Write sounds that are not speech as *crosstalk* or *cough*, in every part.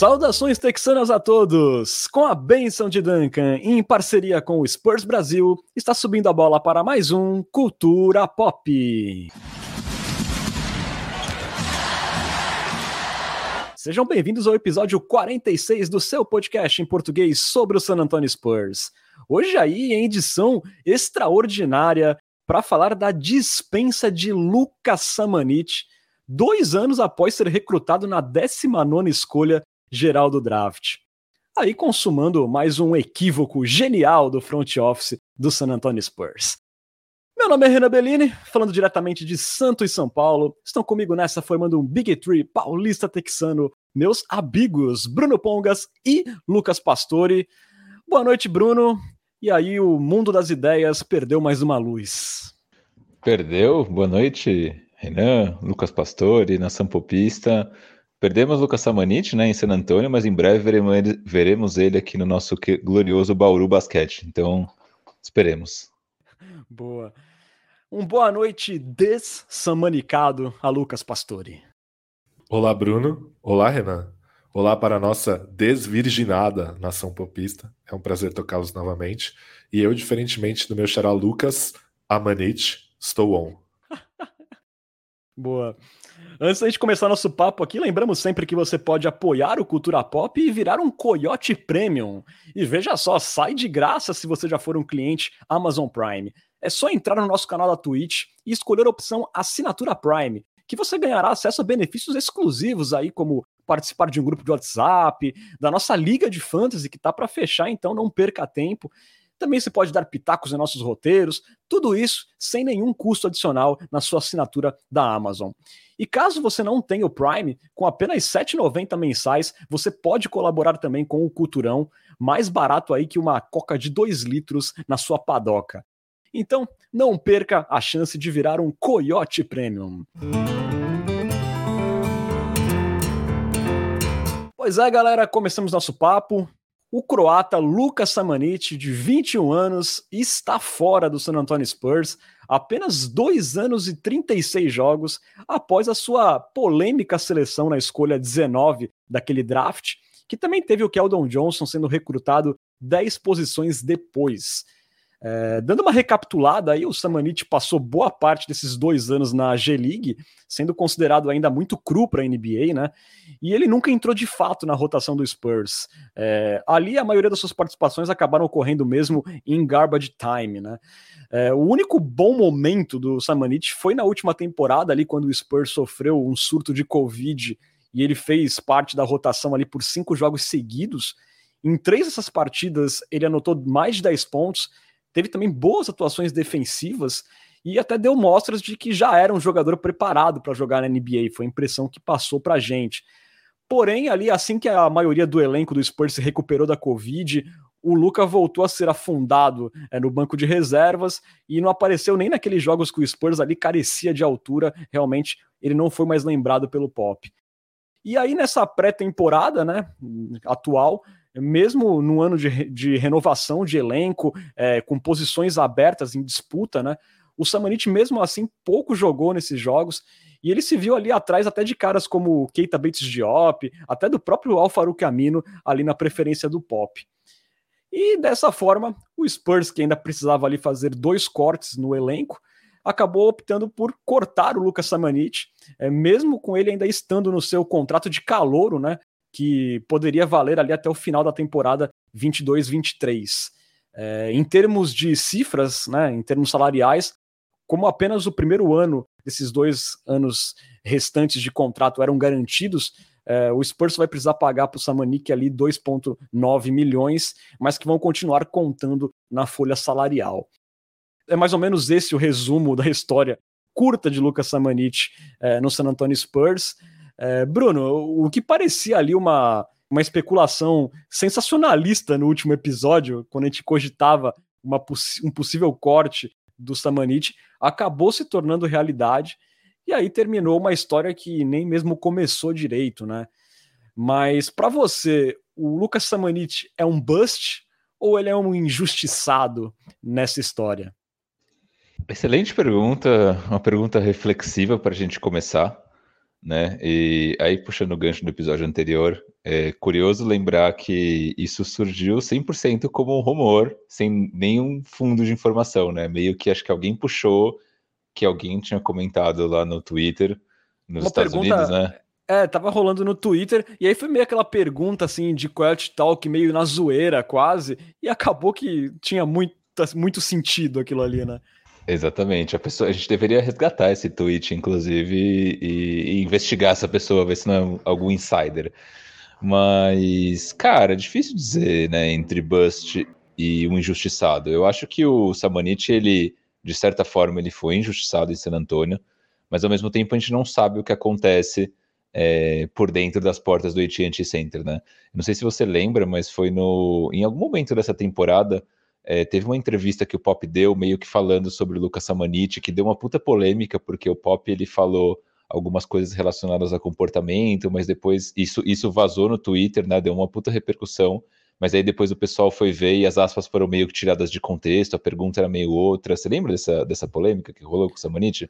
Saudações texanas a todos! Com a benção de Duncan, em parceria com o Spurs Brasil, está subindo a bola para mais um Cultura Pop. Sejam bem-vindos ao episódio 46 do seu podcast em português sobre o San Antonio Spurs. Hoje aí em edição extraordinária para falar da dispensa de Lucas Samanit, dois anos após ser recrutado na 19ª escolha geral do draft. Aí consumando mais um equívoco genial do front office do San Antonio Spurs. Meu nome é Renan Bellini, falando diretamente de Santo e São Paulo. Estão comigo nessa formando um Big Tree paulista texano, meus amigos Bruno Pongas e Lucas Pastore. Boa noite, Bruno. E aí o mundo das ideias perdeu mais uma luz. Perdeu? Boa noite, Renan, Lucas Pastore, Nação Popista. Perdemos Lucas Samanit, né, em San Antônio, mas em breve veremos ele, veremos ele aqui no nosso glorioso Bauru Basquete. Então, esperemos. Boa. Um boa noite dessamanicado a Lucas Pastore. Olá, Bruno. Olá, Renan. Olá para a nossa desvirginada nação popista. É um prazer tocá-los novamente. E eu, diferentemente do meu xará Lucas Amanite, estou on. *laughs* Boa. Antes da gente começar nosso papo aqui, lembramos sempre que você pode apoiar o Cultura Pop e virar um Coyote Premium. E veja só, sai de graça se você já for um cliente Amazon Prime. É só entrar no nosso canal da Twitch e escolher a opção Assinatura Prime, que você ganhará acesso a benefícios exclusivos aí, como participar de um grupo de WhatsApp, da nossa liga de fantasy que tá para fechar, então não perca tempo. Também você pode dar pitacos em nossos roteiros, tudo isso sem nenhum custo adicional na sua assinatura da Amazon. E caso você não tenha o Prime, com apenas R$ 7,90 mensais, você pode colaborar também com o Culturão, mais barato aí que uma coca de 2 litros na sua padoca. Então, não perca a chance de virar um Coyote Premium. Pois é, galera, começamos nosso papo. O croata Lucas Samanit, de 21 anos, está fora do San Antonio Spurs apenas dois anos e 36 jogos após a sua polêmica seleção na escolha 19 daquele draft, que também teve o Keldon Johnson sendo recrutado 10 posições depois. É, dando uma recapitulada aí, o Samanit passou boa parte desses dois anos na G-League, sendo considerado ainda muito cru para a NBA, né? E ele nunca entrou de fato na rotação do Spurs. É, ali, a maioria das suas participações acabaram ocorrendo mesmo em garbage time, né? É, o único bom momento do Samanit foi na última temporada, ali, quando o Spurs sofreu um surto de Covid e ele fez parte da rotação ali por cinco jogos seguidos. Em três dessas partidas, ele anotou mais de 10 pontos teve também boas atuações defensivas e até deu mostras de que já era um jogador preparado para jogar na NBA. Foi a impressão que passou para a gente. Porém, ali, assim que a maioria do elenco do Spurs se recuperou da Covid, o Luca voltou a ser afundado é, no banco de reservas e não apareceu nem naqueles jogos que o Spurs ali carecia de altura. Realmente, ele não foi mais lembrado pelo Pop. E aí, nessa pré-temporada né, atual, mesmo no ano de, de renovação de elenco, é, com posições abertas em disputa, né? O Samanit, mesmo assim, pouco jogou nesses jogos. E ele se viu ali atrás até de caras como Keita Bates Diop, até do próprio Alfaro Camino ali na preferência do Pop. E dessa forma, o Spurs, que ainda precisava ali fazer dois cortes no elenco, acabou optando por cortar o Lucas Samanit, é, mesmo com ele ainda estando no seu contrato de calouro, né? Que poderia valer ali até o final da temporada 22-23. É, em termos de cifras, né, em termos salariais, como apenas o primeiro ano desses dois anos restantes de contrato eram garantidos, é, o Spurs vai precisar pagar para o Samanik ali 2,9 milhões, mas que vão continuar contando na folha salarial. É mais ou menos esse o resumo da história curta de Lucas Samanit é, no San Antonio Spurs. É, Bruno, o que parecia ali uma, uma especulação sensacionalista no último episódio, quando a gente cogitava uma, um possível corte do Samanit, acabou se tornando realidade. E aí terminou uma história que nem mesmo começou direito, né? Mas para você, o Lucas Samanit é um bust ou ele é um injustiçado nessa história? Excelente pergunta, uma pergunta reflexiva para a gente começar. Né? E aí, puxando o gancho do episódio anterior, é curioso lembrar que isso surgiu 100% como um rumor, sem nenhum fundo de informação, né? Meio que acho que alguém puxou, que alguém tinha comentado lá no Twitter, nos Uma Estados pergunta... Unidos, né? É, tava rolando no Twitter, e aí foi meio aquela pergunta assim de Quiet Talk, meio na zoeira quase, e acabou que tinha muito, muito sentido aquilo ali, né? Exatamente. A pessoa, a gente deveria resgatar esse tweet, inclusive, e, e, investigar essa pessoa, ver se não é algum insider. Mas, cara, é difícil dizer, né, entre bust e um injustiçado. Eu acho que o Samanit, ele, de certa forma, ele foi injustiçado em San Antônio, mas ao mesmo tempo a gente não sabe o que acontece é, por dentro das portas do AT&T Center, né? Não sei se você lembra, mas foi no, em algum momento dessa temporada é, teve uma entrevista que o Pop deu, meio que falando sobre o Lucas Samanit, que deu uma puta polêmica, porque o Pop ele falou algumas coisas relacionadas a comportamento, mas depois isso, isso vazou no Twitter, né? Deu uma puta repercussão. Mas aí depois o pessoal foi ver e as aspas foram meio que tiradas de contexto, a pergunta era meio outra. Você lembra dessa, dessa polêmica que rolou com o Samanit?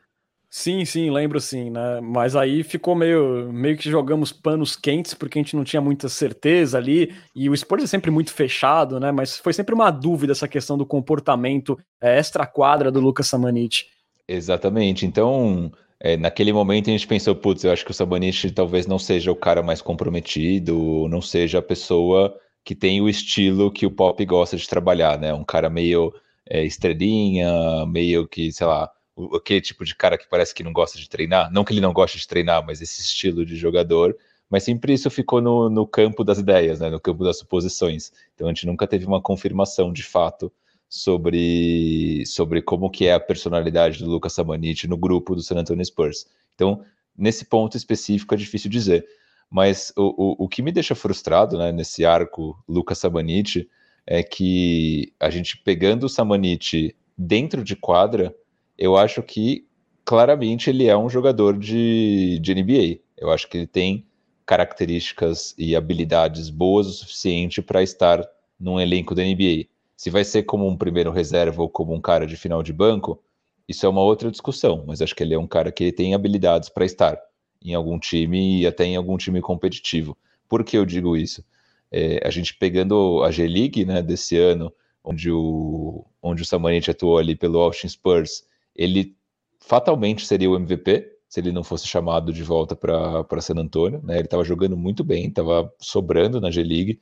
Sim, sim, lembro sim, né? Mas aí ficou meio, meio que jogamos panos quentes porque a gente não tinha muita certeza ali. E o esporte é sempre muito fechado, né? Mas foi sempre uma dúvida essa questão do comportamento é, extra-quadra do Lucas Samanit. Exatamente. Então, é, naquele momento a gente pensou, putz, eu acho que o Samanit talvez não seja o cara mais comprometido, não seja a pessoa que tem o estilo que o Pop gosta de trabalhar, né? Um cara meio é, estrelinha, meio que, sei lá aquele tipo de cara que parece que não gosta de treinar. Não que ele não goste de treinar, mas esse estilo de jogador. Mas sempre isso ficou no, no campo das ideias, né, no campo das suposições. Então a gente nunca teve uma confirmação de fato sobre, sobre como que é a personalidade do Lucas Samanit no grupo do San Antonio Spurs. Então, nesse ponto específico é difícil dizer. Mas o, o, o que me deixa frustrado né, nesse arco Lucas Samanit é que a gente pegando o Samanit dentro de quadra, eu acho que claramente ele é um jogador de, de NBA. Eu acho que ele tem características e habilidades boas o suficiente para estar num elenco da NBA. Se vai ser como um primeiro reserva ou como um cara de final de banco, isso é uma outra discussão, mas acho que ele é um cara que tem habilidades para estar em algum time e até em algum time competitivo. Por que eu digo isso? É, a gente pegando a G-League né, desse ano, onde o, onde o Samanit atuou ali pelo Austin Spurs, ele fatalmente seria o MVP se ele não fosse chamado de volta para San Antonio, né? Ele estava jogando muito bem, estava sobrando na G-League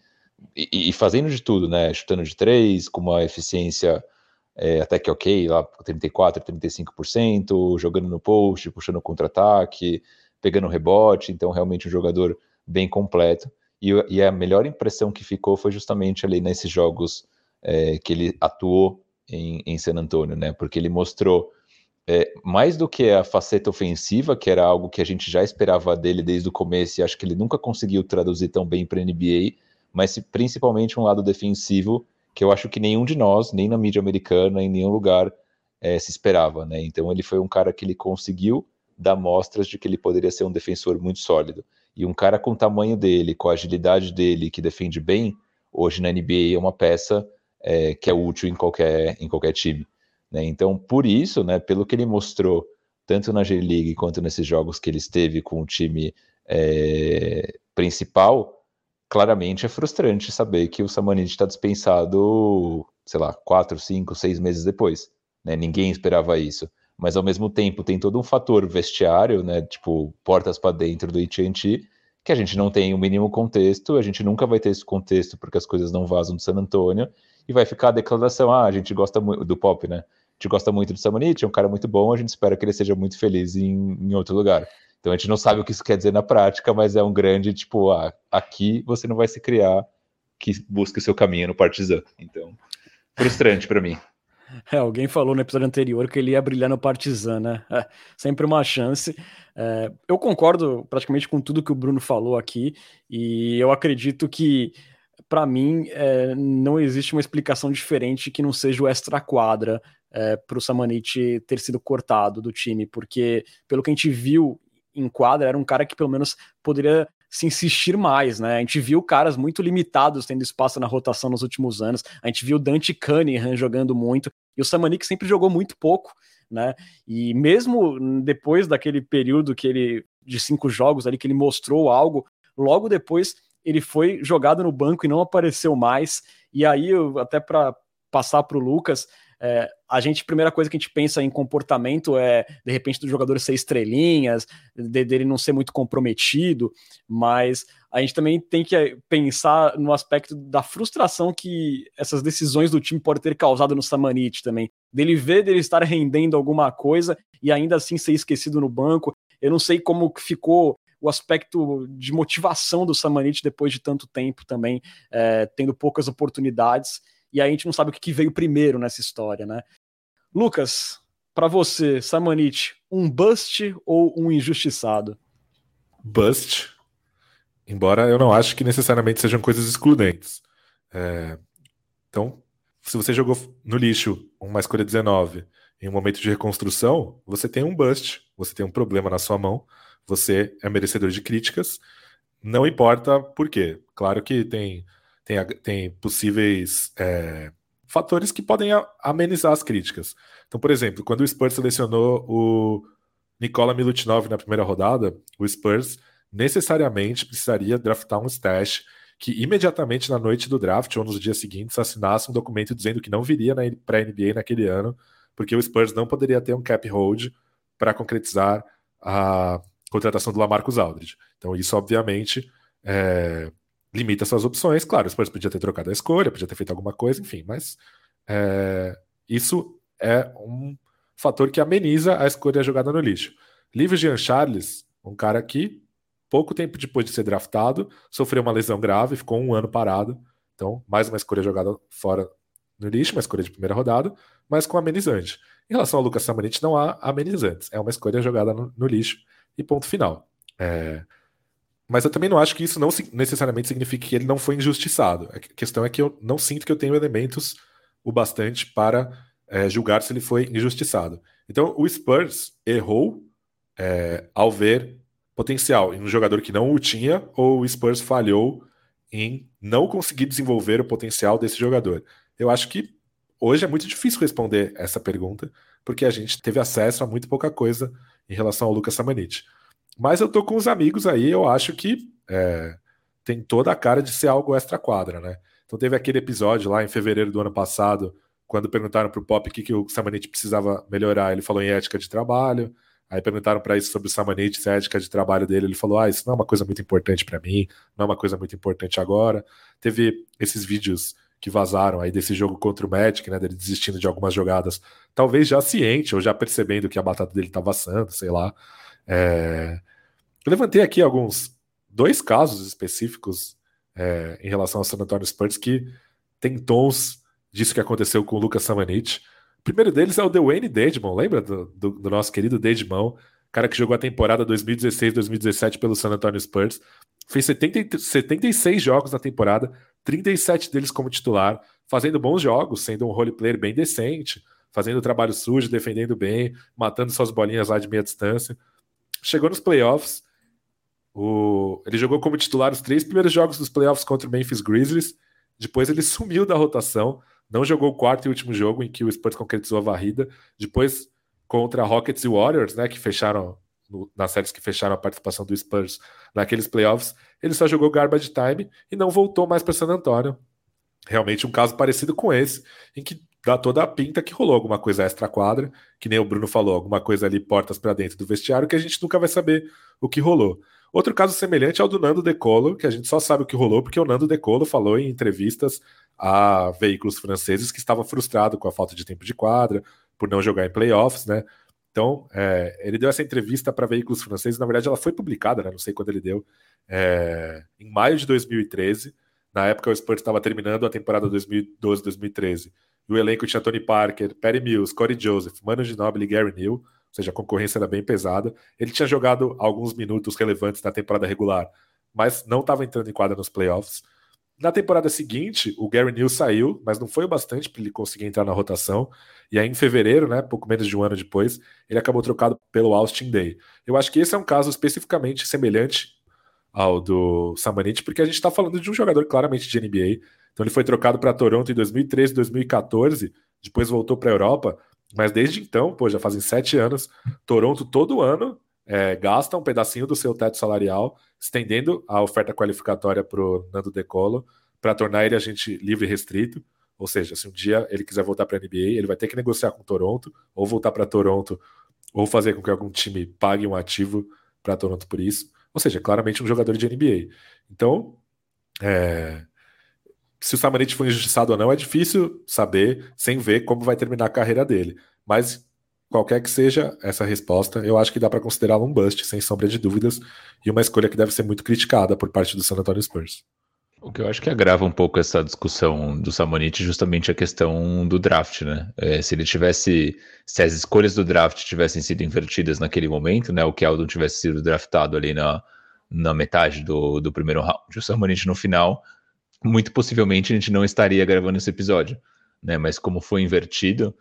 e, e, fazendo de tudo, né? Chutando de três, com uma eficiência é, até que ok, lá 34, 35%, jogando no post, puxando contra-ataque, pegando rebote, então realmente um jogador bem completo. E, e, a melhor impressão que ficou foi justamente ali nesses jogos é, que ele atuou em, em San Antonio, né? Porque ele mostrou é, mais do que a faceta ofensiva, que era algo que a gente já esperava dele desde o começo, e acho que ele nunca conseguiu traduzir tão bem para a NBA, mas principalmente um lado defensivo que eu acho que nenhum de nós, nem na mídia americana, em nenhum lugar é, se esperava, né? Então ele foi um cara que ele conseguiu dar mostras de que ele poderia ser um defensor muito sólido. E um cara com o tamanho dele, com a agilidade dele, que defende bem, hoje na NBA é uma peça é, que é útil em qualquer, em qualquer time. Né? Então, por isso, né, pelo que ele mostrou, tanto na G-League quanto nesses jogos que ele esteve com o time é, principal, claramente é frustrante saber que o Samanid está dispensado, sei lá, quatro, cinco, seis meses depois. Né? Ninguém esperava isso. Mas ao mesmo tempo tem todo um fator vestiário, né? Tipo, portas para dentro do AT&T, que a gente não tem o mínimo contexto, a gente nunca vai ter esse contexto porque as coisas não vazam do San Antônio, e vai ficar a declaração, ah, a gente gosta muito do pop, né? gente gosta muito do Samanit, é um cara muito bom, a gente espera que ele seja muito feliz em, em outro lugar. Então a gente não sabe o que isso quer dizer na prática, mas é um grande, tipo, ah, aqui você não vai se criar que busque o seu caminho no Partizan. Então, frustrante para mim. *laughs* É, alguém falou no episódio anterior que ele ia brilhar no Partizan, né? É, sempre uma chance. É, eu concordo praticamente com tudo que o Bruno falou aqui, e eu acredito que, para mim, é, não existe uma explicação diferente que não seja o extra-quadra é, para o Samanit ter sido cortado do time, porque pelo que a gente viu em quadra, era um cara que pelo menos poderia se insistir mais, né? A gente viu caras muito limitados tendo espaço na rotação nos últimos anos. A gente viu Dante Cunningham jogando muito e o Samanik sempre jogou muito pouco, né? E mesmo depois daquele período que ele de cinco jogos ali que ele mostrou algo. Logo depois ele foi jogado no banco e não apareceu mais. E aí, até para passar para o Lucas, é, a gente, primeira coisa que a gente pensa em comportamento é, de repente, do jogador ser estrelinhas, de, dele não ser muito comprometido, mas a gente também tem que pensar no aspecto da frustração que essas decisões do time podem ter causado no Samanit também. Dele ver dele estar rendendo alguma coisa e ainda assim ser esquecido no banco. Eu não sei como ficou o aspecto de motivação do Samanit depois de tanto tempo também, é, tendo poucas oportunidades e aí a gente não sabe o que veio primeiro nessa história, né? Lucas, para você, Samanit, um bust ou um injustiçado? Bust, embora eu não ache que necessariamente sejam coisas excludentes. É... Então, se você jogou no lixo uma escolha 19 em um momento de reconstrução, você tem um bust, você tem um problema na sua mão, você é merecedor de críticas, não importa por quê. Claro que tem tem, tem possíveis é, fatores que podem amenizar as críticas. Então, por exemplo, quando o Spurs selecionou o Nikola Milutinov na primeira rodada, o Spurs necessariamente precisaria draftar um stash que imediatamente na noite do draft ou nos dias seguintes assinasse um documento dizendo que não viria para a NBA naquele ano, porque o Spurs não poderia ter um cap hold para concretizar a contratação do Lamarcus Aldridge. Então isso obviamente é, limita suas opções. Claro, o Spurs podia ter trocado a escolha, podia ter feito alguma coisa, enfim, mas é, isso é um fator que ameniza a escolha jogada no lixo. Livre Jean Charles, um cara que, pouco tempo depois de ser draftado, sofreu uma lesão grave, ficou um ano parado. Então, mais uma escolha jogada fora no lixo, uma escolha de primeira rodada, mas com amenizante. Em relação ao Lucas Samanit, não há amenizantes. É uma escolha jogada no, no lixo e ponto final. É, mas eu também não acho que isso não necessariamente signifique que ele não foi injustiçado. A questão é que eu não sinto que eu tenho elementos o bastante para é, julgar se ele foi injustiçado. Então, o Spurs errou é, ao ver potencial em um jogador que não o tinha, ou o Spurs falhou em não conseguir desenvolver o potencial desse jogador. Eu acho que hoje é muito difícil responder essa pergunta, porque a gente teve acesso a muito pouca coisa em relação ao Lucas Samanit. Mas eu tô com os amigos aí, eu acho que é, tem toda a cara de ser algo extra-quadra, né? Então teve aquele episódio lá em fevereiro do ano passado, quando perguntaram pro Pop o que, que o Samanit precisava melhorar. Ele falou em ética de trabalho. Aí perguntaram para isso sobre o Samanit, se a ética de trabalho dele. Ele falou: Ah, isso não é uma coisa muito importante para mim, não é uma coisa muito importante agora. Teve esses vídeos que vazaram aí desse jogo contra o Magic, né? Dele desistindo de algumas jogadas, talvez já ciente ou já percebendo que a batata dele estava assando, sei lá. É... Eu levantei aqui alguns, dois casos específicos é, em relação ao San Antonio Spurs que tem tons disso que aconteceu com o Lucas Samanit. O primeiro deles é o Dwayne Dedmon, lembra do, do, do nosso querido Dedmon, cara que jogou a temporada 2016-2017 pelo San Antonio Spurs, fez 70, 76 jogos na temporada, 37 deles como titular, fazendo bons jogos, sendo um role player bem decente, fazendo trabalho sujo, defendendo bem, matando suas bolinhas lá de meia distância. Chegou nos playoffs, o... ele jogou como titular os três primeiros jogos dos playoffs contra o Memphis Grizzlies, depois ele sumiu da rotação, não jogou o quarto e último jogo em que o Spurs concretizou a varrida, depois contra Rockets e Warriors, né, que fecharam no, nas séries que fecharam a participação do Spurs naqueles playoffs, ele só jogou garbage time e não voltou mais para San Antonio. Realmente um caso parecido com esse, em que dá toda a pinta que rolou alguma coisa extra-quadra, que nem o Bruno falou, alguma coisa ali portas para dentro do vestiário que a gente nunca vai saber o que rolou. Outro caso semelhante é o do Nando Decolo, que a gente só sabe o que rolou porque o Nando Decolo falou em entrevistas a veículos franceses que estava frustrado com a falta de tempo de quadra, por não jogar em playoffs, né? Então, é, ele deu essa entrevista para veículos franceses, na verdade ela foi publicada, né? não sei quando ele deu, é, em maio de 2013. Na época o Spurs estava terminando a temporada 2012-2013 e o elenco tinha Tony Parker, Perry Mills, Corey Joseph, Manu Ginobili e Gary Neal, ou seja, a concorrência era bem pesada. Ele tinha jogado alguns minutos relevantes na temporada regular, mas não estava entrando em quadra nos playoffs. Na temporada seguinte, o Gary Neal saiu, mas não foi o bastante para ele conseguir entrar na rotação. E aí, em fevereiro, né, pouco menos de um ano depois, ele acabou trocado pelo Austin Day. Eu acho que esse é um caso especificamente semelhante ao do Samanit, porque a gente está falando de um jogador claramente de NBA, então ele foi trocado para Toronto em 2013, 2014, depois voltou para a Europa, mas desde então, pô, já fazem sete anos, Toronto todo ano é, gasta um pedacinho do seu teto salarial, estendendo a oferta qualificatória para o Nando Decolo, para tornar ele agente livre e restrito. Ou seja, se um dia ele quiser voltar para a NBA, ele vai ter que negociar com Toronto, ou voltar para Toronto, ou fazer com que algum time pague um ativo para Toronto por isso. Ou seja, claramente um jogador de NBA. Então, é... se o Samanit foi injustiçado ou não, é difícil saber sem ver como vai terminar a carreira dele. Mas qualquer que seja essa resposta, eu acho que dá para considerá-lo um bust, sem sombra de dúvidas, e uma escolha que deve ser muito criticada por parte do San Antonio Spurs. O que eu acho que agrava um pouco essa discussão do Samonite justamente a questão do draft, né? É, se ele tivesse, se as escolhas do draft tivessem sido invertidas naquele momento, né? O Keldon tivesse sido draftado ali na, na metade do, do primeiro round, o Samonite no final, muito possivelmente a gente não estaria gravando esse episódio, né? Mas como foi invertido,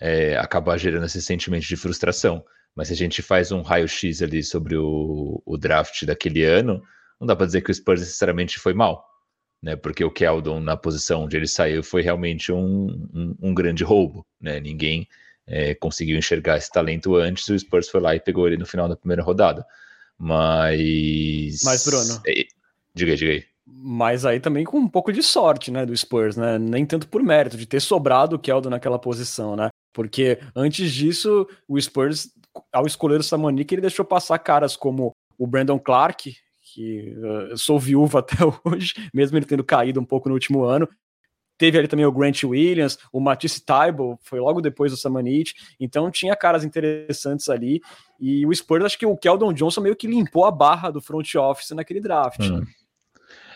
é, acaba gerando esse sentimento de frustração. Mas se a gente faz um raio-x ali sobre o, o draft daquele ano, não dá para dizer que o Spurs necessariamente foi mal né? Porque o Keldon, na posição onde ele saiu, foi realmente um, um, um grande roubo, né? Ninguém é, conseguiu enxergar esse talento antes, o Spurs foi lá e pegou ele no final da primeira rodada. Mas. Mas, Bruno. É, diga aí, diga aí. Mas aí também com um pouco de sorte, né, do Spurs, né? Nem tanto por mérito de ter sobrado o Keldon naquela posição, né? Porque antes disso, o Spurs, ao escolher o Samonik, ele deixou passar caras como o Brandon Clark, que uh, sou viúva *laughs* até hoje, mesmo ele tendo caído um pouco no último ano. Teve ali também o Grant Williams, o Matisse Taibo, foi logo depois do Samanit. Então tinha caras interessantes ali. E o Spurs, acho que o Keldon Johnson meio que limpou a barra do front office naquele draft. Hum.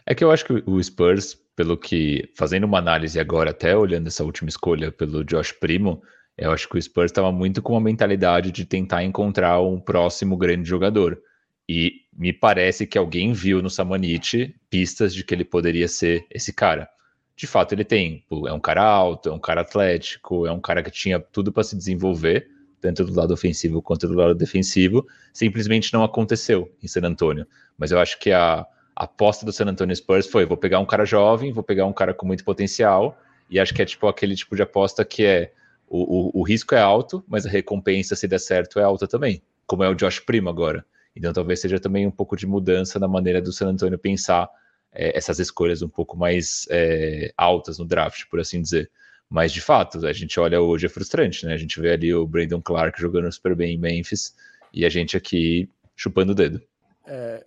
É que eu acho que o Spurs, pelo que. Fazendo uma análise agora, até olhando essa última escolha pelo Josh Primo, eu acho que o Spurs estava muito com a mentalidade de tentar encontrar um próximo grande jogador. E me parece que alguém viu no Samanit pistas de que ele poderia ser esse cara. De fato, ele tem. É um cara alto, é um cara atlético, é um cara que tinha tudo para se desenvolver, tanto do lado ofensivo quanto do lado defensivo. Simplesmente não aconteceu em San Antonio. Mas eu acho que a, a aposta do San Antonio Spurs foi: vou pegar um cara jovem, vou pegar um cara com muito potencial. E acho que é tipo aquele tipo de aposta que é o, o, o risco é alto, mas a recompensa, se der certo, é alta também. Como é o Josh Primo agora. Então talvez seja também um pouco de mudança na maneira do San Antonio pensar é, essas escolhas um pouco mais é, altas no draft, por assim dizer. Mas de fato, a gente olha hoje é frustrante, né? A gente vê ali o Brandon Clark jogando super bem em Memphis e a gente aqui chupando o dedo. É,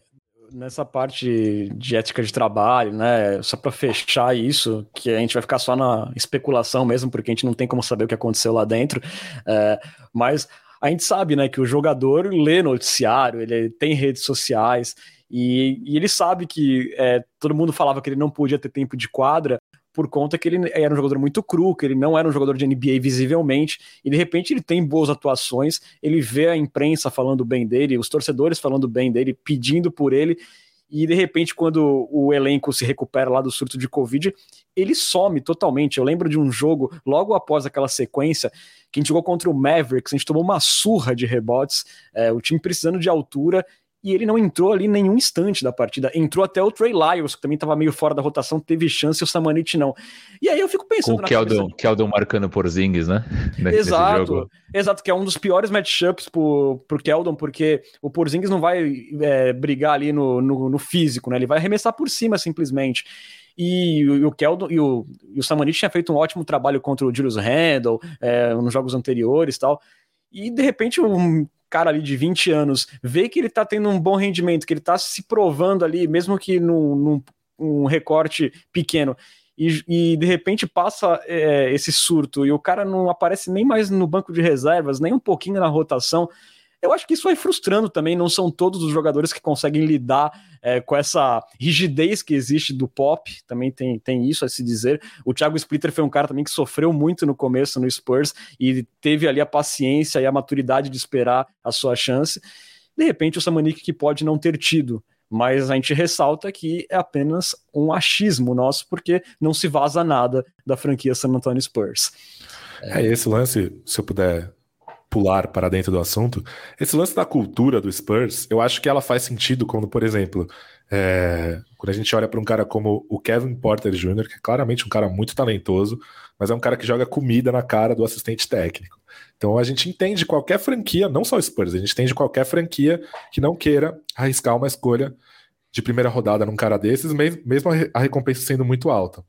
nessa parte de ética de trabalho, né? Só para fechar isso, que a gente vai ficar só na especulação mesmo, porque a gente não tem como saber o que aconteceu lá dentro. É, mas a gente sabe, né, que o jogador lê noticiário, ele tem redes sociais e, e ele sabe que é, todo mundo falava que ele não podia ter tempo de quadra por conta que ele era um jogador muito cru, que ele não era um jogador de NBA visivelmente, e de repente ele tem boas atuações, ele vê a imprensa falando bem dele, os torcedores falando bem dele, pedindo por ele, e de repente, quando o elenco se recupera lá do surto de Covid, ele some totalmente. Eu lembro de um jogo, logo após aquela sequência, que a gente jogou contra o Mavericks, a gente tomou uma surra de rebotes, é, o time precisando de altura, e ele não entrou ali nenhum instante da partida. Entrou até o Trey Lyles, que também estava meio fora da rotação, teve chance, o Samanit não. E aí eu fico pensando... Com o Keldon, cabeça... Keldon marcando por Zings, né? *laughs* exato, exato, que é um dos piores matchups pro, pro Keldon, porque o Porzingis não vai é, brigar ali no, no, no, físico, né? Ele vai arremessar por cima, simplesmente. E, e o Keldon e o, e o Samanit tinha feito um ótimo trabalho contra o Julius Randle é, nos jogos anteriores tal. E de repente um cara ali de 20 anos vê que ele tá tendo um bom rendimento, que ele tá se provando ali, mesmo que num, num um recorte pequeno, e, e, de repente passa é, esse surto e o cara não aparece nem mais no banco de reservas, nem um pouquinho na rotação. Eu acho que isso vai frustrando também. Não são todos os jogadores que conseguem lidar é, com essa rigidez que existe do pop. Também tem, tem isso a se dizer. O Thiago Splitter foi um cara também que sofreu muito no começo no Spurs e teve ali a paciência e a maturidade de esperar a sua chance. De repente, o Samanik que pode não ter tido mas a gente ressalta que é apenas um achismo nosso, porque não se vaza nada da franquia San Antonio Spurs. É esse lance, se eu puder pular para dentro do assunto, esse lance da cultura do Spurs, eu acho que ela faz sentido quando, por exemplo, é, quando a gente olha para um cara como o Kevin Porter Jr., que é claramente um cara muito talentoso, mas é um cara que joga comida na cara do assistente técnico. Então a gente entende qualquer franquia, não só o Spurs, a gente entende qualquer franquia que não queira arriscar uma escolha de primeira rodada num cara desses, mesmo a recompensa sendo muito alta.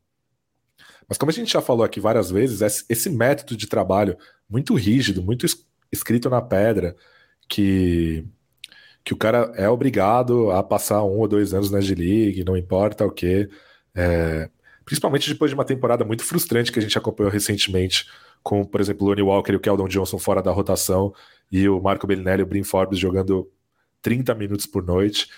Mas como a gente já falou aqui várias vezes, esse método de trabalho muito rígido, muito escrito na pedra, que, que o cara é obrigado a passar um ou dois anos na G-League, não importa o que. É, principalmente depois de uma temporada muito frustrante que a gente acompanhou recentemente, com, por exemplo, o Lonnie Walker e o Keldon Johnson fora da rotação, e o Marco Bellinelli e o Brin Forbes jogando 30 minutos por noite.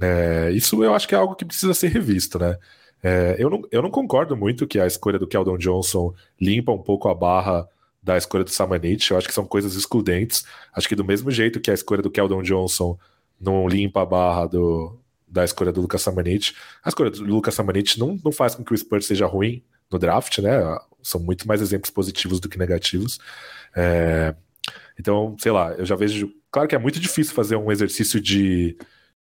É, isso eu acho que é algo que precisa ser revisto, né? É, eu, não, eu não concordo muito que a escolha do Keldon Johnson limpa um pouco a barra da escolha do Samanit. Eu acho que são coisas excludentes. Acho que do mesmo jeito que a escolha do Keldon Johnson não limpa a barra do, da escolha do Lucas Samanit, a escolha do Lucas Samanit não, não faz com que o Spurs seja ruim no draft, né? São muito mais exemplos positivos do que negativos. É, então, sei lá, eu já vejo. Claro que é muito difícil fazer um exercício de,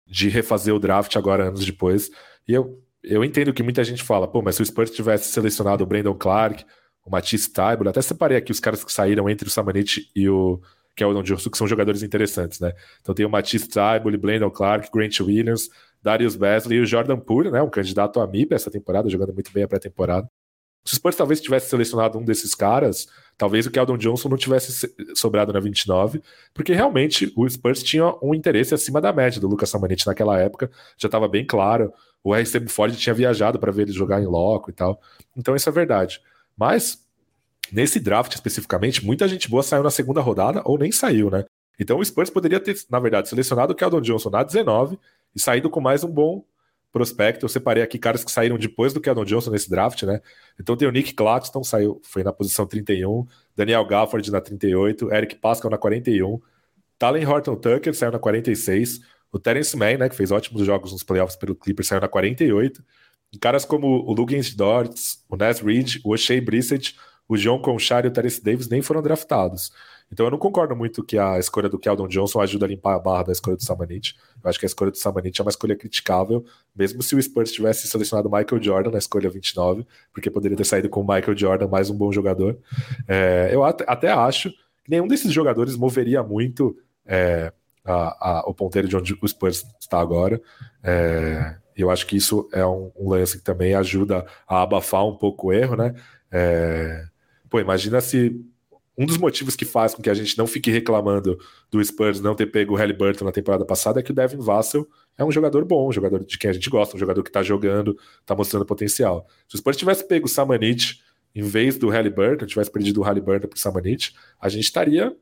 de refazer o draft agora, anos depois. E eu, eu entendo que muita gente fala, pô, mas se o Spurs tivesse selecionado o Brandon Clark, o Matisse Taibull, até separei aqui os caras que saíram entre o Samanit e o Keldon Johnson, que são jogadores interessantes, né? Então tem o Matisse Taibull, Brandon Clark, Grant Williams, Darius Basley e o Jordan Poole, né? Um candidato a MIP essa temporada, jogando muito bem a pré-temporada. Se o Spurs talvez tivesse selecionado um desses caras, talvez o Keldon Johnson não tivesse sobrado na 29, porque realmente o Spurs tinha um interesse acima da média do Lucas Samanit naquela época, já estava bem claro. O RC Ford tinha viajado para ver ele jogar em loco e tal. Então isso é verdade. Mas nesse draft especificamente, muita gente boa saiu na segunda rodada ou nem saiu, né? Então o Spurs poderia ter, na verdade, selecionado o Keldon Johnson na 19 e saído com mais um bom prospecto. Eu separei aqui caras que saíram depois do Keldon Johnson nesse draft, né? Então tem o Nick Claxton, saiu, foi na posição 31, Daniel Gafford na 38, Eric Pascal na 41, Talen Horton Tucker saiu na 46, o Terence Mann, né, que fez ótimos jogos nos playoffs pelo Clippers, saiu na 48. Caras como o Lugens Dortz, o Nas Reed, o O'Shea Brissett, o John Conchar e o Terence Davis nem foram draftados. Então eu não concordo muito que a escolha do Keldon Johnson ajuda a limpar a barra da escolha do Samanit. Eu acho que a escolha do Samanit é uma escolha criticável, mesmo se o Spurs tivesse selecionado Michael Jordan na escolha 29, porque poderia ter saído com o Michael Jordan, mais um bom jogador. É, eu até, até, acho que nenhum desses jogadores moveria muito é, a, a, o ponteiro de onde o Spurs está agora. É, eu acho que isso é um, um, lance que também ajuda a abafar um pouco o erro, né? É, pô, imagina se um dos motivos que faz com que a gente não fique reclamando do Spurs não ter pego o Halliburton na temporada passada é que o Devin Vassell é um jogador bom, um jogador de quem a gente gosta, um jogador que tá jogando, tá mostrando potencial. Se o Spurs tivesse pego o Samanit em vez do Halliburton, tivesse perdido o Halliburton pro Samanit, a gente estaria,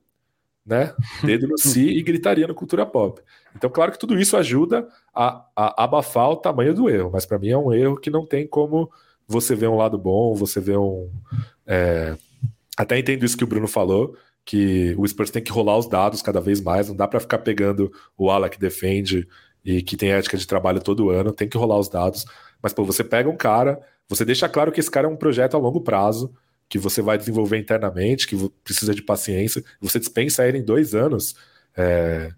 né, dedo no si e gritaria no cultura pop. Então, claro que tudo isso ajuda a, a abafar o tamanho do erro, mas para mim é um erro que não tem como você ver um lado bom, você ver um. É, até entendo isso que o Bruno falou, que o Spurs tem que rolar os dados cada vez mais, não dá para ficar pegando o ala que defende e que tem ética de trabalho todo ano, tem que rolar os dados. Mas, pô, você pega um cara, você deixa claro que esse cara é um projeto a longo prazo, que você vai desenvolver internamente, que precisa de paciência, você dispensa ele em dois anos. É...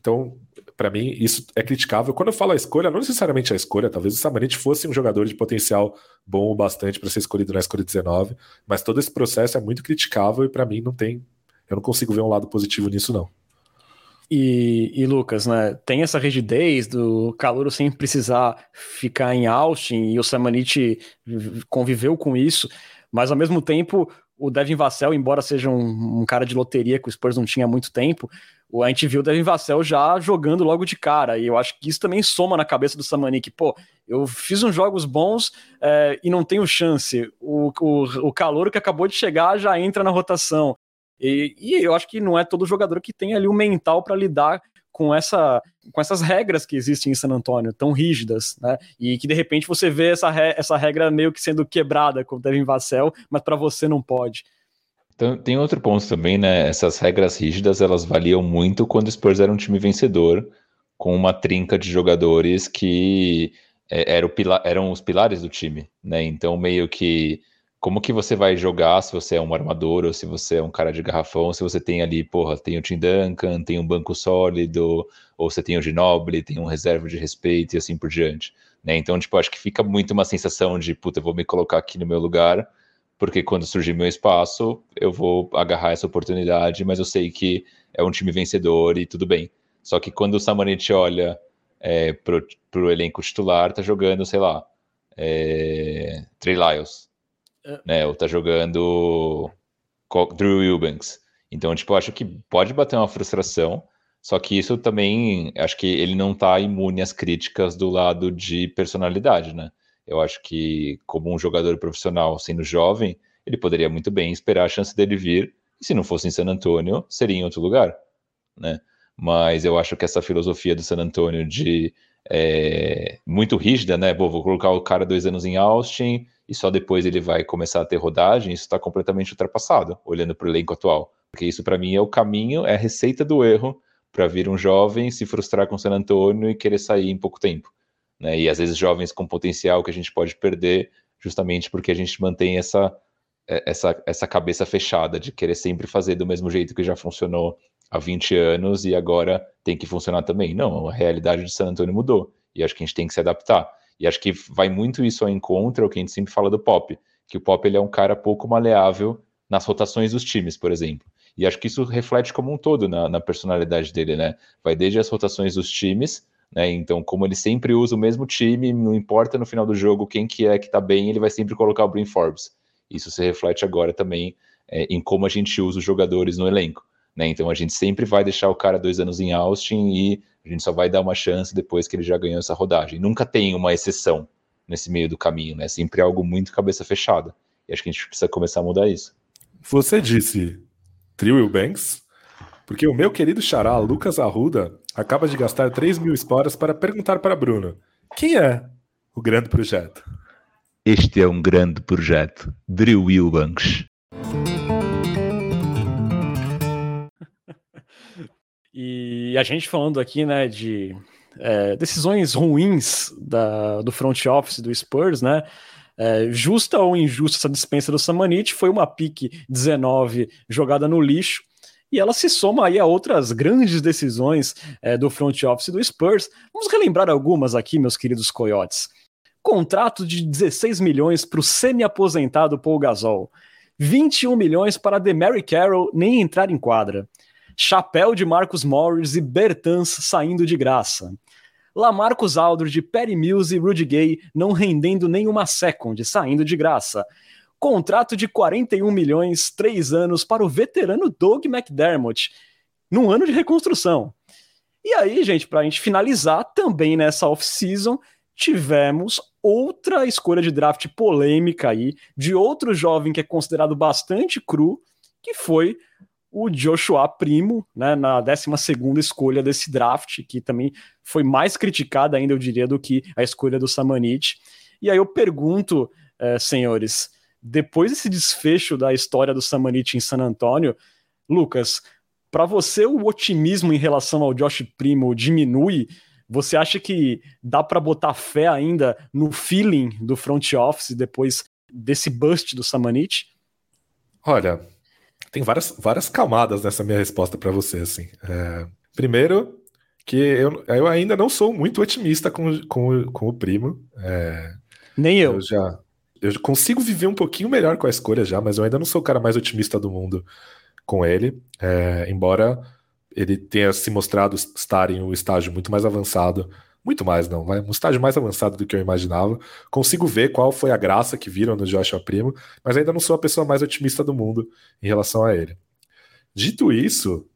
Então, para mim, isso é criticável. Quando eu falo a escolha, não necessariamente a escolha, talvez o Samanit fosse um jogador de potencial bom o bastante para ser escolhido na escolha 19, mas todo esse processo é muito criticável e para mim não tem. Eu não consigo ver um lado positivo nisso, não. E, e, Lucas, né, tem essa rigidez do calor sem precisar ficar em Austin e o Samanit conviveu com isso, mas ao mesmo tempo o Devin Vassell, embora seja um, um, cara de loteria que o Spurs não tinha há muito tempo, a gente viu o Devin Vassell já jogando logo de cara, e eu acho que isso também soma na cabeça do Samanik, pô, eu fiz uns jogos bons é, e não tenho chance, o, o, o calor que acabou de chegar já entra na rotação, e, e eu acho que não é todo jogador que tem ali o mental para lidar com, essa, com essas regras que existem em San Antônio, tão rígidas, né? E que de repente você vê essa, re, essa regra meio que sendo quebrada com o Devin Vassell, mas para você não pode. Então, tem outro ponto também, né? Essas regras rígidas elas valiam muito quando o Spurs era um time vencedor, com uma trinca de jogadores que é, era pila eram os pilares do time, né? Então, meio que como que você vai jogar se você é um armador ou se você é um cara de garrafão, se você tem ali, porra, tem o Tim Duncan, tem um banco sólido, ou você tem o Ginoble, tem um reserva de respeito e assim por diante. Né? Então, tipo, acho que fica muito uma sensação de, puta, eu vou me colocar aqui no meu lugar, porque quando surgir meu espaço, eu vou agarrar essa oportunidade, mas eu sei que é um time vencedor e tudo bem. Só que quando o Samanit olha é, pro, pro elenco titular, tá jogando, sei lá, é, Trey Lyles. Né? Ou tá jogando Drew Eubanks. Então, tipo, acho que pode bater uma frustração, só que isso também, acho que ele não tá imune às críticas do lado de personalidade, né? Eu acho que, como um jogador profissional sendo jovem, ele poderia muito bem esperar a chance dele vir, e se não fosse em San Antonio, seria em outro lugar, né? Mas eu acho que essa filosofia do San Antonio de é, muito rígida, né? Bom, vou colocar o cara dois anos em Austin, e só depois ele vai começar a ter rodagem, isso está completamente ultrapassado, olhando para o elenco atual. Porque isso, para mim, é o caminho, é a receita do erro para vir um jovem se frustrar com o San Antonio e querer sair em pouco tempo. Né? E às vezes jovens com potencial que a gente pode perder, justamente porque a gente mantém essa, é, essa, essa cabeça fechada de querer sempre fazer do mesmo jeito que já funcionou há 20 anos e agora tem que funcionar também. Não, a realidade de San Antonio mudou e acho que a gente tem que se adaptar. E acho que vai muito isso ao encontro, é o que a gente sempre fala do Pop, que o Pop ele é um cara pouco maleável nas rotações dos times, por exemplo. E acho que isso reflete como um todo na, na personalidade dele, né? Vai desde as rotações dos times, né? Então, como ele sempre usa o mesmo time, não importa no final do jogo quem que é que tá bem, ele vai sempre colocar o Brin Forbes. Isso se reflete agora também é, em como a gente usa os jogadores no elenco. Né? Então a gente sempre vai deixar o cara dois anos em Austin e a gente só vai dar uma chance depois que ele já ganhou essa rodagem. Nunca tem uma exceção nesse meio do caminho, né? Sempre algo muito cabeça fechada. E acho que a gente precisa começar a mudar isso. Você disse Trio Banks, porque o meu querido xará, Lucas Arruda, acaba de gastar 3 mil esporas para perguntar para Bruno: quem é o grande projeto? Este é um grande projeto. Drew Wilbanks. E a gente falando aqui, né, de é, decisões ruins da, do front office do Spurs, né? É, justa ou injusta essa dispensa do Samanit foi uma pique 19 jogada no lixo e ela se soma aí a outras grandes decisões é, do front office do Spurs. Vamos relembrar algumas aqui, meus queridos coiotes. Contrato de 16 milhões para o semi-aposentado Paul Gasol. 21 milhões para Demary Carroll nem entrar em quadra. Chapéu de Marcus Morris e Bertans saindo de graça. Lamarcus Aldridge, Perry Mills e Rudy Gay não rendendo nenhuma second, saindo de graça. Contrato de 41 milhões, três anos para o veterano Doug McDermott, num ano de reconstrução. E aí, gente, para a gente finalizar, também nessa off-season, tivemos outra escolha de draft polêmica aí, de outro jovem que é considerado bastante cru, que foi o Joshua Primo, né, na 12 escolha desse draft, que também foi mais criticada ainda, eu diria, do que a escolha do Samanit. E aí eu pergunto, eh, senhores, depois desse desfecho da história do Samanit em San Antônio, Lucas, para você o otimismo em relação ao Josh Primo diminui? Você acha que dá para botar fé ainda no feeling do front office depois desse bust do Samanit? Olha, tem várias, várias camadas nessa minha resposta para você, assim. É, primeiro, que eu, eu ainda não sou muito otimista com, com, com o primo. É, Nem eu. Eu já eu consigo viver um pouquinho melhor com a escolha já, mas eu ainda não sou o cara mais otimista do mundo com ele. É, embora ele tenha se mostrado estar em um estágio muito mais avançado muito mais, não. Vai um estágio mais avançado do que eu imaginava. Consigo ver qual foi a graça que viram no Joshua Primo, mas ainda não sou a pessoa mais otimista do mundo em relação a ele. Dito isso,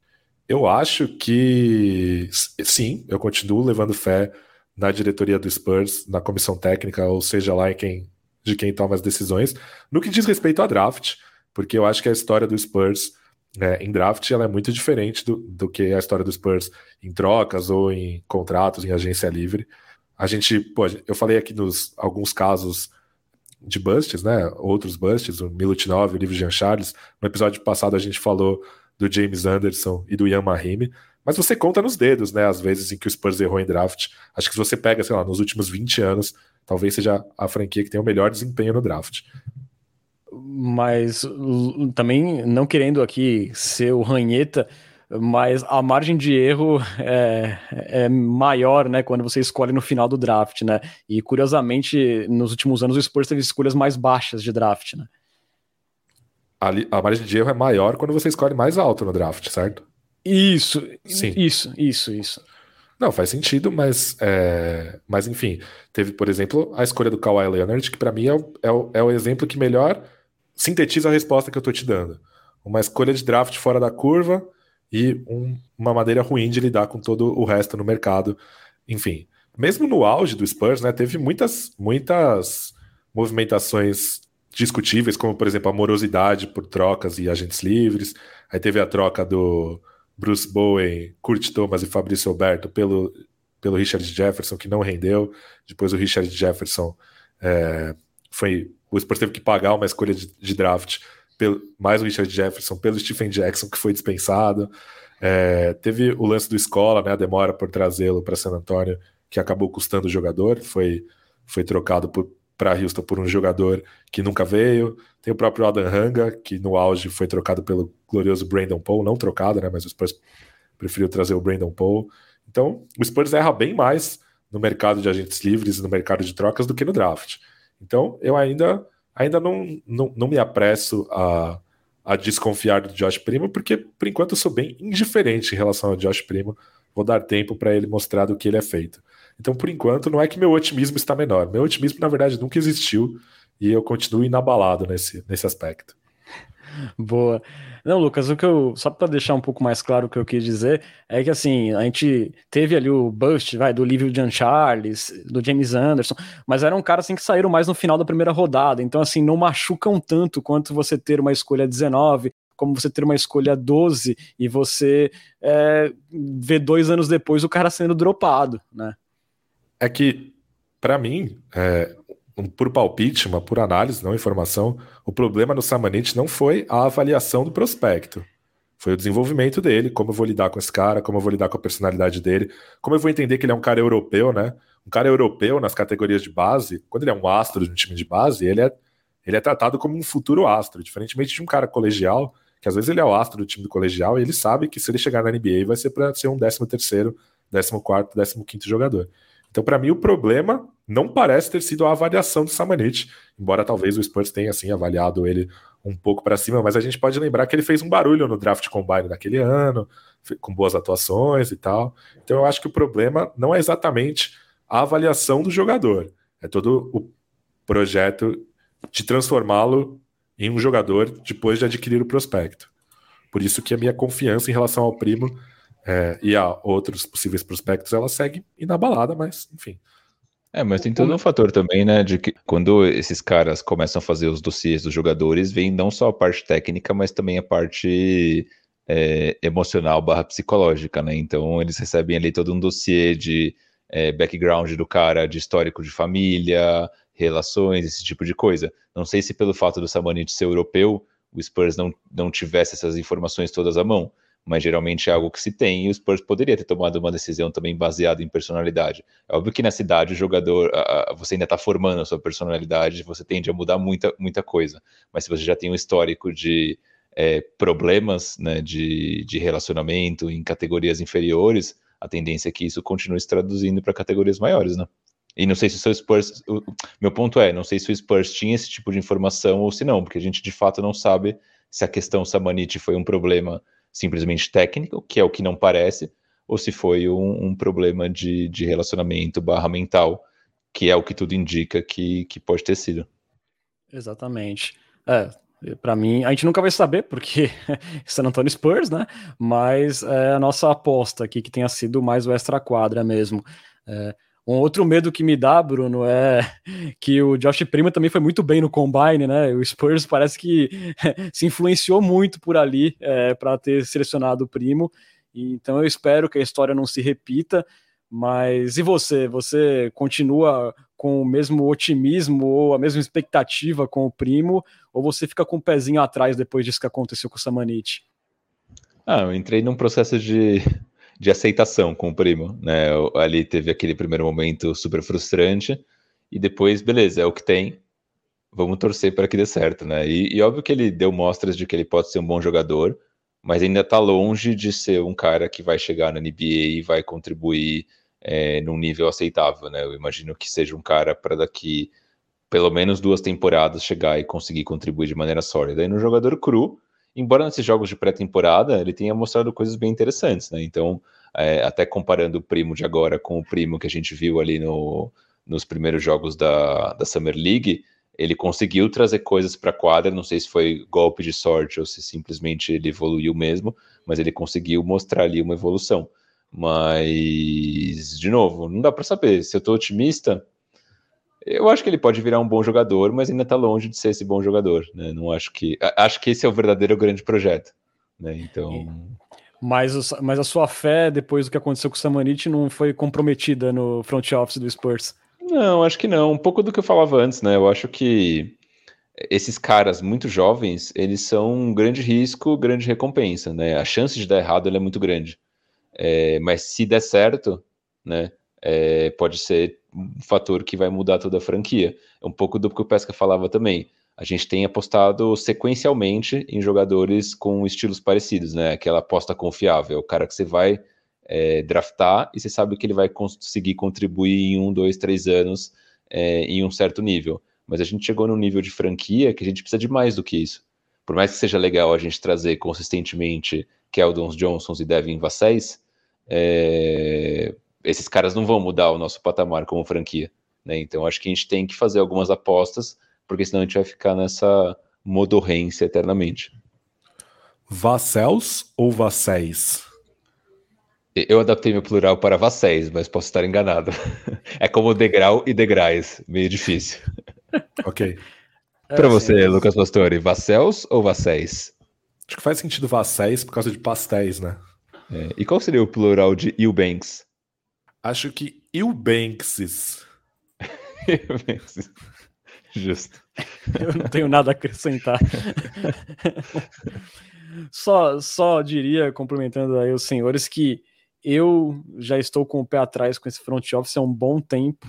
eu acho que sim, eu continuo levando fé na diretoria do Spurs, na comissão técnica, ou seja lá em quem, de quem toma as decisões, no que diz respeito a draft, porque eu acho que a história do Spurs é, em draft ela é muito diferente do, do que a história dos Spurs em trocas ou em contratos, em agência livre. A gente, pô, eu falei aqui nos alguns casos de busts, né? Outros busts, o Milutinov, o livro de Jean Charles. No episódio passado a gente falou do James Anderson e do Ian Mahimi, mas você conta nos dedos, né? As vezes em que o Spurs errou em draft. Acho que se você pega, sei lá, nos últimos 20 anos, talvez seja a franquia que tem o melhor desempenho no draft. Mas também não querendo aqui ser o ranheta, mas a margem de erro *laughs* é, é, maior, né, quando você escolhe no final do draft, né? E curiosamente, nos últimos anos o Spurs teve escolhas mais baixas de draft, né? A, a margem de erro é maior quando você escolhe mais alto no draft, certo? Isso, Sim. isso, isso, isso. Não, faz sentido, mas, é... mas enfim, teve, por exemplo, a escolha do Kawhi Leonard, que para mim é o, é, o, é o exemplo que melhor sintetiza a resposta que eu tô te dando. Uma escolha de draft fora da curva, e um, uma maneira ruim de lidar com todo o resto no mercado. Enfim, mesmo no auge do Spurs, né, teve muitas, muitas movimentações discutíveis, como por exemplo a morosidade por trocas e agentes livres. Aí teve a troca do Bruce Bowen, Kurt Thomas e Fabrício Alberto pelo, pelo Richard Jefferson, que não rendeu. Depois o Richard Jefferson é, foi. O Spurs teve que pagar uma escolha de, de draft pelo, mais o Richard Jefferson, pelo Stephen Jackson, que foi dispensado. É, teve o lance do Escola, né, a demora por trazê-lo para San Antonio, que acabou custando o jogador, foi, foi trocado para Houston por um jogador que nunca veio. Tem o próprio Adam Hanga, que no auge foi trocado pelo glorioso Brandon Paul, não trocado, né, mas o Spurs preferiu trazer o Brandon Paul. Então, o Spurs erra bem mais no mercado de agentes livres, no mercado de trocas, do que no draft. Então, eu ainda ainda não, não, não me apresso a, a desconfiar do Josh Primo, porque por enquanto eu sou bem indiferente em relação ao Josh Primo. Vou dar tempo para ele mostrar do que ele é feito. Então, por enquanto, não é que meu otimismo está menor. Meu otimismo, na verdade, nunca existiu e eu continuo inabalado nesse, nesse aspecto. Boa. Não, Lucas, o que eu só para deixar um pouco mais claro o que eu quis dizer é que assim a gente teve ali o bust, vai do Livio Jean Charles, do James Anderson, mas eram caras assim que saíram mais no final da primeira rodada, então assim não machucam tanto quanto você ter uma escolha 19, como você ter uma escolha 12 e você é, ver dois anos depois o cara sendo dropado, né? É que para mim é, por palpite, uma por análise, não informação, o problema no Samanit não foi a avaliação do prospecto. Foi o desenvolvimento dele, como eu vou lidar com esse cara, como eu vou lidar com a personalidade dele, como eu vou entender que ele é um cara europeu, né? Um cara europeu nas categorias de base, quando ele é um astro de um time de base, ele é, ele é tratado como um futuro astro, diferentemente de um cara colegial, que às vezes ele é o astro do time do colegial e ele sabe que se ele chegar na NBA vai ser para ser um 13 terceiro, 14 quarto, 15 quinto jogador. Então, para mim, o problema não parece ter sido a avaliação do Samanit, embora talvez o Spurs tenha assim avaliado ele um pouco para cima, mas a gente pode lembrar que ele fez um barulho no draft combine daquele ano, com boas atuações e tal. Então, eu acho que o problema não é exatamente a avaliação do jogador, é todo o projeto de transformá-lo em um jogador depois de adquirir o prospecto. Por isso que a minha confiança em relação ao primo é, e a outros possíveis prospectos, ela segue inabalada, mas enfim. É, mas tem todo um fator também, né, de que quando esses caras começam a fazer os dossiês dos jogadores, vem não só a parte técnica, mas também a parte é, emocional barra psicológica, né? Então eles recebem ali todo um dossiê de é, background do cara, de histórico de família, relações, esse tipo de coisa. Não sei se pelo fato do Samanit ser europeu, o Spurs não, não tivesse essas informações todas à mão mas geralmente é algo que se tem e o Spurs poderia ter tomado uma decisão também baseada em personalidade. É óbvio que na cidade o jogador, você ainda está formando a sua personalidade, você tende a mudar muita, muita coisa, mas se você já tem um histórico de é, problemas né, de, de relacionamento em categorias inferiores, a tendência é que isso continue se traduzindo para categorias maiores, né? E não sei se o seu Spurs. O, meu ponto é, não sei se o Spurs tinha esse tipo de informação ou se não, porque a gente de fato não sabe se a questão Samanit foi um problema simplesmente técnico, que é o que não parece, ou se foi um, um problema de, de relacionamento barra mental, que é o que tudo indica que, que pode ter sido. Exatamente. É, para mim, a gente nunca vai saber, porque *laughs* San Antonio Spurs, né? Mas é a nossa aposta aqui que tenha sido mais o extra quadra mesmo. É, um outro medo que me dá, Bruno, é *laughs* que o Josh Prima também foi muito bem no combine, né? O Spurs *laughs* parece que *laughs* se influenciou muito por ali é, para ter selecionado o Primo. Então eu espero que a história não se repita. Mas e você? Você continua com o mesmo otimismo ou a mesma expectativa com o Primo? Ou você fica com o pezinho atrás depois disso que aconteceu com o Samanit? Ah, eu entrei num processo de de aceitação com o primo, né? Ali teve aquele primeiro momento super frustrante e depois, beleza, é o que tem. vamos torcer para que dê certo, né? E, e, óbvio que ele deu mostras de que ele pode ser um bom jogador, mas ainda está longe de ser um cara que vai chegar na NBA e vai contribuir é, num nível aceitável, né? Eu imagino que seja um cara para daqui pelo menos duas temporadas chegar e conseguir contribuir de maneira sólida. E no jogador cru, embora nesses jogos de pré-temporada ele tenha mostrado coisas bem interessantes, né? Então, é, até comparando o primo de agora com o primo que a gente viu ali no, nos primeiros jogos da, da Summer League, ele conseguiu trazer coisas para a quadra, não sei se foi golpe de sorte ou se simplesmente ele evoluiu mesmo, mas ele conseguiu mostrar ali uma evolução. Mas, de novo, não dá para saber. Se eu estou otimista, eu acho que ele pode virar um bom jogador, mas ainda está longe de ser esse bom jogador. Né? Não acho que. Acho que esse é o verdadeiro grande projeto. Né? Então. Mas, mas a sua fé, depois do que aconteceu com o Samanit, não foi comprometida no front office do Spurs? Não, acho que não. Um pouco do que eu falava antes, né? Eu acho que esses caras muito jovens, eles são um grande risco, grande recompensa, né? A chance de dar errado é muito grande. É, mas se der certo, né? É, pode ser um fator que vai mudar toda a franquia. É um pouco do que o Pesca falava também. A gente tem apostado sequencialmente em jogadores com estilos parecidos, né? Aquela aposta confiável, o cara que você vai é, draftar e você sabe que ele vai conseguir contribuir em um, dois, três anos é, em um certo nível. Mas a gente chegou num nível de franquia que a gente precisa de mais do que isso. Por mais que seja legal a gente trazer consistentemente Keldons Johnsons e Devin Vassés, é, esses caras não vão mudar o nosso patamar como franquia. Né? Então acho que a gente tem que fazer algumas apostas, porque senão a gente vai ficar nessa modorrência eternamente. Vassels ou Vasséis? Eu adaptei meu plural para Vasséis, mas posso estar enganado. *laughs* É como degrau e degrais, meio difícil. *laughs* Ok. para você, é, Lucas Pastore, Vassels ou Vasséis? Acho que faz sentido Vasséis por causa de pastéis, né? É, e qual seria o plural de Eubanks? Acho que Eubankses. *laughs* Justo. Eu não tenho nada a acrescentar. *laughs* só, só diria, complementando aí os senhores, que eu já estou com o pé atrás com esse front office há um bom tempo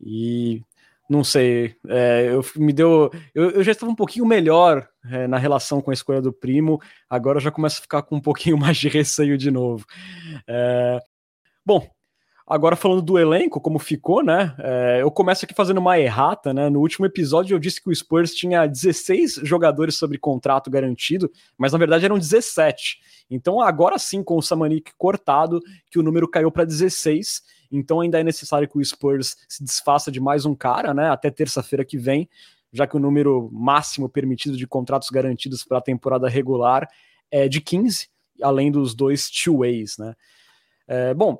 e não sei, é, eu me deu, eu, eu, já estava um pouquinho melhor é, na relação com a escolha do primo, agora eu já começo a ficar com um pouquinho *laughs* mais de receio de novo. É, bom, Agora falando do elenco, como ficou, né? É, eu começo aqui fazendo uma errata, né? No último episódio eu disse que o Spurs tinha 16 jogadores sobre contrato garantido, mas na verdade eram 17. Então agora sim, com o Samanik cortado, que o número caiu para 16. Então ainda é necessário que o Spurs se desfaça de mais um cara, né? Até terça-feira que vem, já que o número máximo permitido de contratos garantidos para a temporada regular é de 15, além dos dois two-ways, né? É, bom,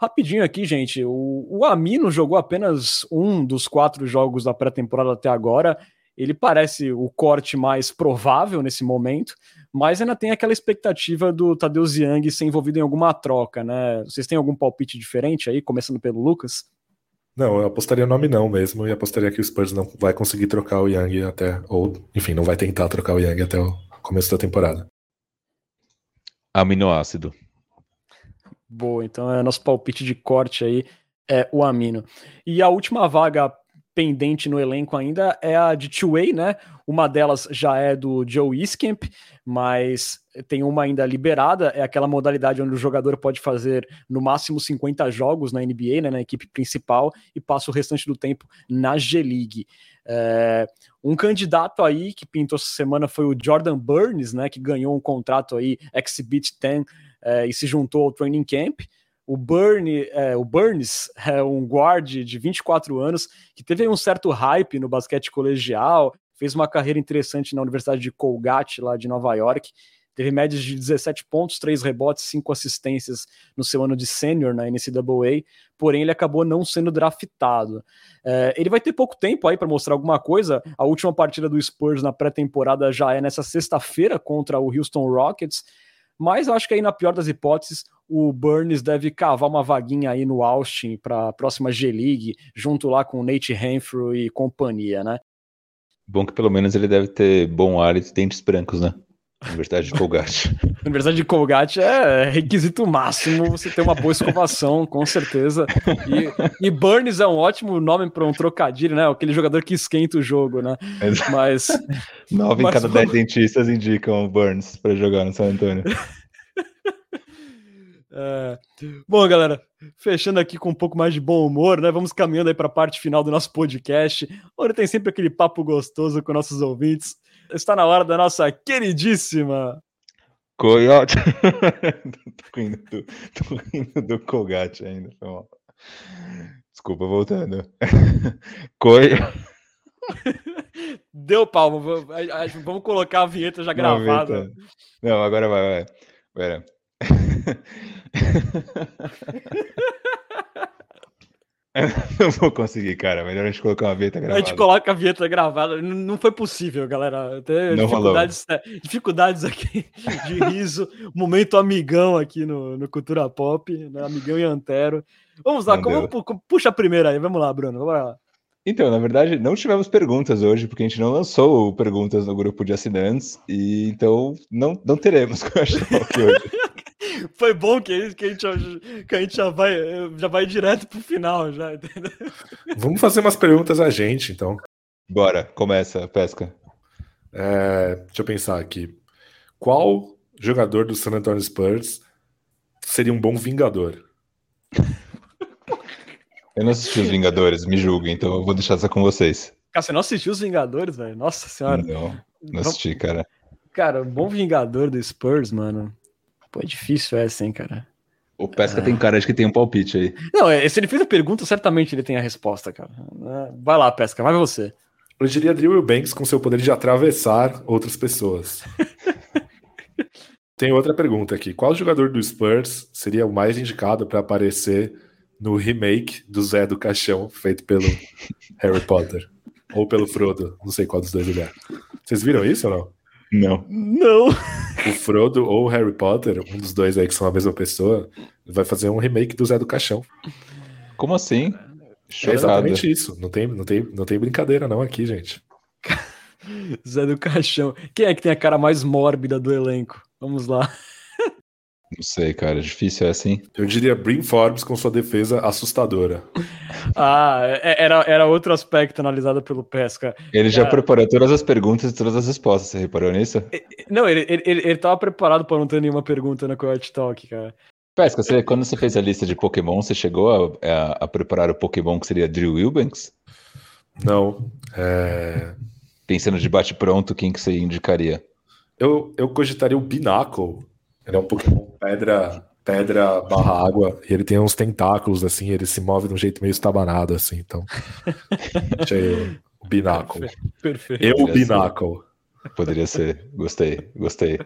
Rapidinho aqui, gente. O, o Amino jogou apenas um dos quatro jogos da pré-temporada até agora. Ele parece o corte mais provável nesse momento, mas ainda tem aquela expectativa do Tadeu Ziang ser envolvido em alguma troca, né? Vocês têm algum palpite diferente aí, começando pelo Lucas? Não, eu apostaria nome não mesmo, e apostaria que o Spurs não vai conseguir trocar o Young até, ou, enfim, não vai tentar trocar o Young até o começo da temporada. Aminoácido. Boa, então é nosso palpite de corte aí é o Amino. E a última vaga pendente no elenco ainda é a de Two-Way, né? Uma delas já é do Joe Iskemp, mas tem uma ainda liberada, é aquela modalidade onde o jogador pode fazer no máximo 50 jogos na NBA, né, na equipe principal, e passa o restante do tempo na G-League. É, um candidato aí que pintou essa semana foi o Jordan Burns, né, que ganhou um contrato aí, Exhibit 10, é, e se juntou ao training camp. O, Burn, é, o Burns é um guard de 24 anos que teve um certo hype no basquete colegial, fez uma carreira interessante na Universidade de Colgate, lá de Nova York. Teve médias de 17 pontos, 3 rebotes, 5 assistências no seu ano de sênior na NCAA, porém ele acabou não sendo draftado. É, ele vai ter pouco tempo aí para mostrar alguma coisa. A última partida do Spurs na pré-temporada já é nessa sexta-feira contra o Houston Rockets. Mas eu acho que aí, na pior das hipóteses, o Burns deve cavar uma vaguinha aí no Austin para a próxima G-League, junto lá com o Nate Renfrew e companhia, né? Bom que pelo menos ele deve ter bom ar e dentes brancos, né? Universidade de Colgate. *laughs* Universidade de Colgate é requisito máximo você ter uma boa escovação, com certeza. E, e Burns é um ótimo nome para um trocadilho, né? Aquele jogador que esquenta o jogo, né? Mas. *laughs* Nove em cada dez dentistas indicam Burns para jogar no San Antonio. *laughs* É... Bom, galera, fechando aqui com um pouco mais de bom humor, né? Vamos caminhando aí para a parte final do nosso podcast, onde tem sempre aquele papo gostoso com nossos ouvintes. Está na hora da nossa queridíssima Coyote. *laughs* tô, rindo do, tô rindo do Colgate ainda, foi mal. Desculpa, voltando. *laughs* Coyote. *laughs* Deu palmo. Vamos colocar a vinheta já gravada. Não, agora vai, vai. Pera. *laughs* não vou conseguir, cara. Melhor a gente colocar uma vinheta gravada. A gente coloca a vinheta gravada. Não foi possível, galera. Não dificuldades, é, dificuldades aqui *laughs* de riso. Momento amigão aqui no, no Cultura Pop, né? Amigão e Antero. Vamos lá, como, puxa a primeira aí. Vamos lá, Bruno. Vamos lá. Então, na verdade, não tivemos perguntas hoje, porque a gente não lançou perguntas no grupo de assinantes, e então não, não teremos *laughs* aqui hoje. Foi bom que, que, a gente, que a gente já vai, já vai direto pro final, já, entendeu? Vamos fazer umas perguntas a gente, então. Bora, começa a pesca. É, deixa eu pensar aqui. Qual jogador do San Antonio Spurs seria um bom vingador? Eu não assisti os Vingadores, me julguem, então eu vou deixar essa com vocês. Cara, você não assistiu os Vingadores, velho? Nossa senhora. Não, não assisti, cara. Cara, bom Vingador do Spurs, mano. Pô, é difícil essa, hein, cara. O Pesca ah. tem cara de que tem um palpite aí. Não, é, se ele fez a pergunta, certamente ele tem a resposta, cara. É, vai lá, Pesca, vai você. Eu diria Drew Banks com seu poder de atravessar outras pessoas. *laughs* tem outra pergunta aqui. Qual jogador do Spurs seria o mais indicado para aparecer no remake do Zé do Caixão, feito pelo *laughs* Harry Potter? Ou pelo Frodo, não sei qual dos dois ele é. Vocês viram isso ou não? Não. Não. O Frodo ou o Harry Potter, um dos dois aí que são a mesma pessoa, vai fazer um remake do Zé do Caixão. Como assim? É exatamente isso. Não tem, não, tem, não tem brincadeira não aqui, gente. Zé do Caixão. Quem é que tem a cara mais mórbida do elenco? Vamos lá. Não sei, cara, difícil é assim. Eu diria Brin Forbes com sua defesa assustadora. *laughs* ah, é, era, era outro aspecto analisado pelo Pesca. Ele já preparou todas as perguntas e todas as respostas, você reparou nisso? Não, ele, ele, ele, ele tava preparado para não ter nenhuma pergunta na Coyote Talk, cara. Pesca, você, quando você fez a lista de Pokémon, você chegou a, a, a preparar o Pokémon que seria Drill Wilbanks? Não. É... Pensando de bate-pronto, quem que você indicaria? Eu, eu cogitaria o Binacle ele é um Pokémon pedra, pedra barra água, e ele tem uns tentáculos, assim, ele se move de um jeito meio estabanado, assim, então. *laughs* Achei o Binacle. Perfeito. Eu, o Binacle. Poderia ser. Gostei, gostei.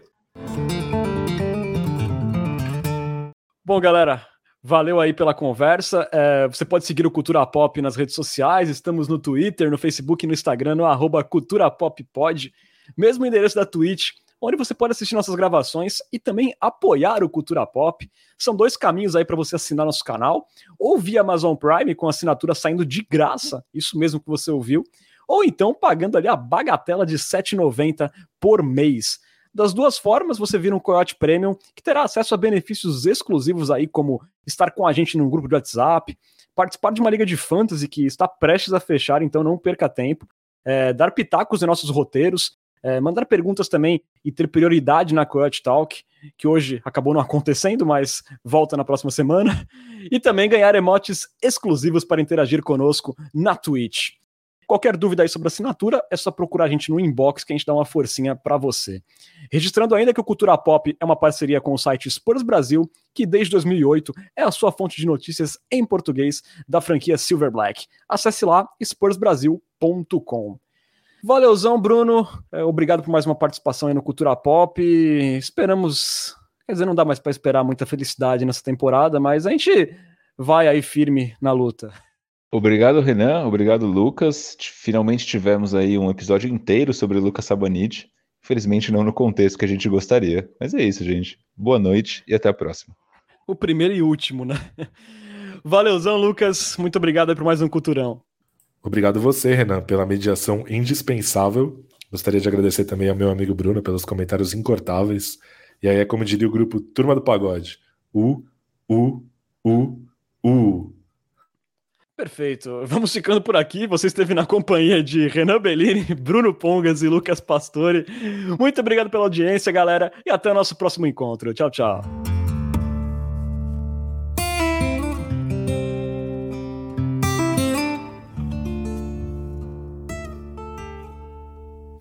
Bom, galera, Valeu aí pela conversa. É, você pode seguir o Cultura Pop nas redes sociais. Estamos no Twitter, no Facebook e no Instagram, no arroba Cultura Pop Pod. Mesmo endereço da Twitch onde você pode assistir nossas gravações e também apoiar o Cultura Pop. São dois caminhos aí para você assinar nosso canal, ou via Amazon Prime com assinatura saindo de graça, isso mesmo que você ouviu, ou então pagando ali a bagatela de R$ 7,90 por mês. Das duas formas, você vira um Coyote Premium que terá acesso a benefícios exclusivos aí, como estar com a gente num grupo de WhatsApp, participar de uma liga de fantasy que está prestes a fechar, então não perca tempo, é, dar pitacos em nossos roteiros, é, mandar perguntas também e ter prioridade na Coyote Talk, que hoje acabou não acontecendo, mas volta na próxima semana. E também ganhar emotes exclusivos para interagir conosco na Twitch. Qualquer dúvida aí sobre assinatura, é só procurar a gente no inbox que a gente dá uma forcinha para você. Registrando ainda que o Cultura Pop é uma parceria com o site Spurs Brasil, que desde 2008 é a sua fonte de notícias em português da franquia Silver Black. Acesse lá spursbrasil.com. Valeuzão, Bruno. É, obrigado por mais uma participação aí no Cultura Pop. Esperamos. Quer dizer, não dá mais para esperar muita felicidade nessa temporada, mas a gente vai aí firme na luta. Obrigado, Renan. Obrigado, Lucas. Finalmente tivemos aí um episódio inteiro sobre o Lucas Sabanit. Infelizmente, não no contexto que a gente gostaria. Mas é isso, gente. Boa noite e até a próxima. O primeiro e último, né? *laughs* Valeuzão, Lucas. Muito obrigado por mais um Culturão. Obrigado você, Renan, pela mediação indispensável Gostaria de agradecer também ao meu amigo Bruno pelos comentários incortáveis. E aí é como diria o grupo Turma do Pagode. U, U, U, U. Perfeito. Vamos ficando por aqui. Você esteve na companhia de Renan Bellini, Bruno Pongas e Lucas Pastore. Muito obrigado pela audiência, galera, e até o nosso próximo encontro. Tchau, tchau.